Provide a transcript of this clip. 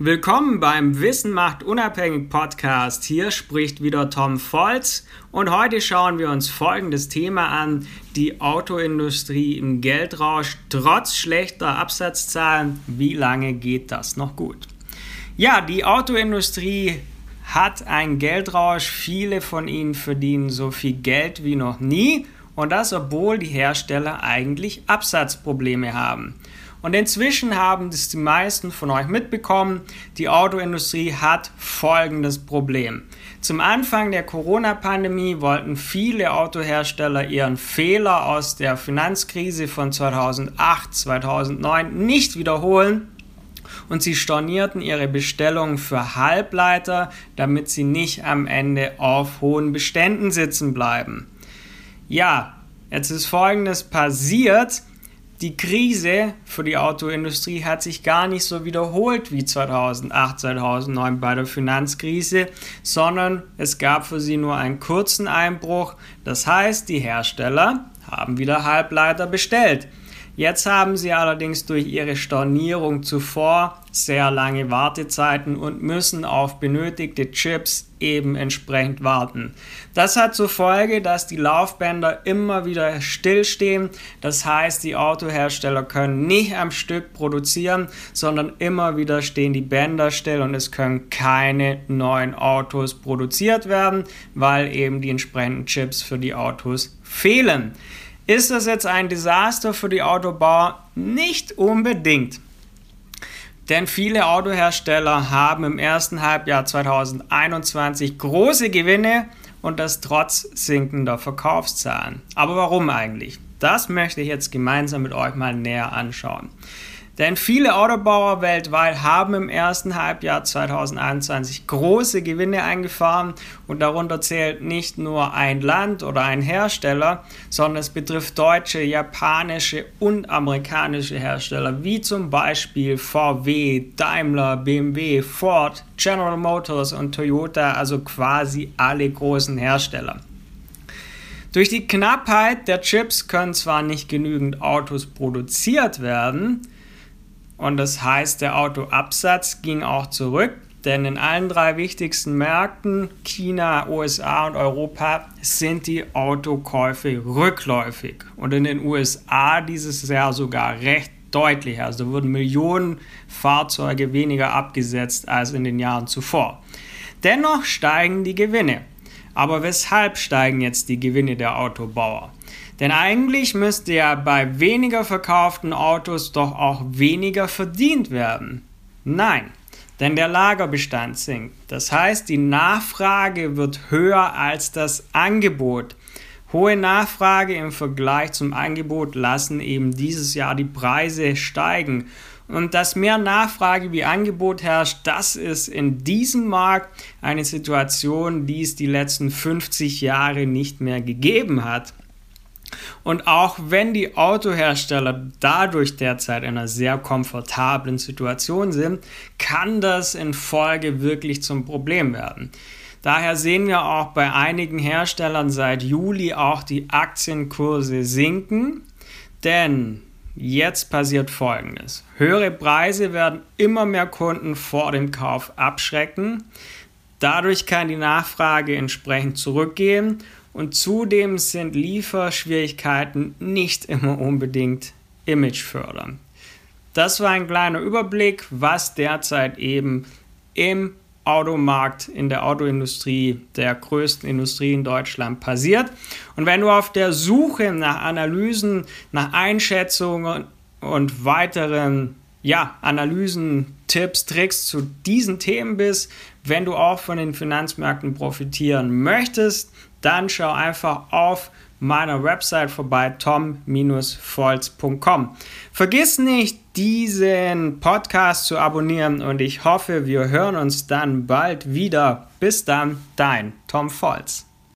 Willkommen beim Wissen macht unabhängig Podcast. Hier spricht wieder Tom Volz und heute schauen wir uns folgendes Thema an. Die Autoindustrie im Geldrausch trotz schlechter Absatzzahlen. Wie lange geht das noch gut? Ja, die Autoindustrie hat einen Geldrausch. Viele von ihnen verdienen so viel Geld wie noch nie und das obwohl die Hersteller eigentlich Absatzprobleme haben. Und inzwischen haben das die meisten von euch mitbekommen. Die Autoindustrie hat folgendes Problem. Zum Anfang der Corona-Pandemie wollten viele Autohersteller ihren Fehler aus der Finanzkrise von 2008, 2009 nicht wiederholen und sie stornierten ihre Bestellungen für Halbleiter, damit sie nicht am Ende auf hohen Beständen sitzen bleiben. Ja, jetzt ist Folgendes passiert die Krise für die Autoindustrie hat sich gar nicht so wiederholt wie 2008, 2009 bei der Finanzkrise, sondern es gab für sie nur einen kurzen Einbruch. Das heißt, die Hersteller haben wieder Halbleiter bestellt. Jetzt haben sie allerdings durch ihre Stornierung zuvor sehr lange Wartezeiten und müssen auf benötigte Chips eben entsprechend warten. Das hat zur Folge, dass die Laufbänder immer wieder stillstehen. Das heißt, die Autohersteller können nicht am Stück produzieren, sondern immer wieder stehen die Bänder still und es können keine neuen Autos produziert werden, weil eben die entsprechenden Chips für die Autos fehlen. Ist das jetzt ein Desaster für die Autobauer? Nicht unbedingt. Denn viele Autohersteller haben im ersten Halbjahr 2021 große Gewinne und das trotz sinkender Verkaufszahlen. Aber warum eigentlich? Das möchte ich jetzt gemeinsam mit euch mal näher anschauen. Denn viele Autobauer weltweit haben im ersten Halbjahr 2021 große Gewinne eingefahren und darunter zählt nicht nur ein Land oder ein Hersteller, sondern es betrifft deutsche, japanische und amerikanische Hersteller wie zum Beispiel VW, Daimler, BMW, Ford, General Motors und Toyota, also quasi alle großen Hersteller. Durch die Knappheit der Chips können zwar nicht genügend Autos produziert werden, und das heißt, der Autoabsatz ging auch zurück, denn in allen drei wichtigsten Märkten, China, USA und Europa, sind die Autokäufe rückläufig. Und in den USA dieses Jahr sogar recht deutlich. Also wurden Millionen Fahrzeuge weniger abgesetzt als in den Jahren zuvor. Dennoch steigen die Gewinne. Aber weshalb steigen jetzt die Gewinne der Autobauer? Denn eigentlich müsste ja bei weniger verkauften Autos doch auch weniger verdient werden. Nein, denn der Lagerbestand sinkt. Das heißt, die Nachfrage wird höher als das Angebot. Hohe Nachfrage im Vergleich zum Angebot lassen eben dieses Jahr die Preise steigen. Und dass mehr Nachfrage wie Angebot herrscht, das ist in diesem Markt eine Situation, die es die letzten 50 Jahre nicht mehr gegeben hat. Und auch wenn die Autohersteller dadurch derzeit in einer sehr komfortablen Situation sind, kann das in Folge wirklich zum Problem werden. Daher sehen wir auch bei einigen Herstellern seit Juli auch die Aktienkurse sinken, denn jetzt passiert Folgendes. Höhere Preise werden immer mehr Kunden vor dem Kauf abschrecken. Dadurch kann die Nachfrage entsprechend zurückgehen und zudem sind Lieferschwierigkeiten nicht immer unbedingt imagefördernd. Das war ein kleiner Überblick, was derzeit eben im Automarkt, in der Autoindustrie, der größten Industrie in Deutschland passiert. Und wenn du auf der Suche nach Analysen, nach Einschätzungen und weiteren ja, Analysen, Tipps, Tricks zu diesen Themen bist, wenn du auch von den Finanzmärkten profitieren möchtest, dann schau einfach auf meiner Website vorbei, tom-volz.com. Vergiss nicht, diesen Podcast zu abonnieren und ich hoffe, wir hören uns dann bald wieder. Bis dann, dein Tom Volz.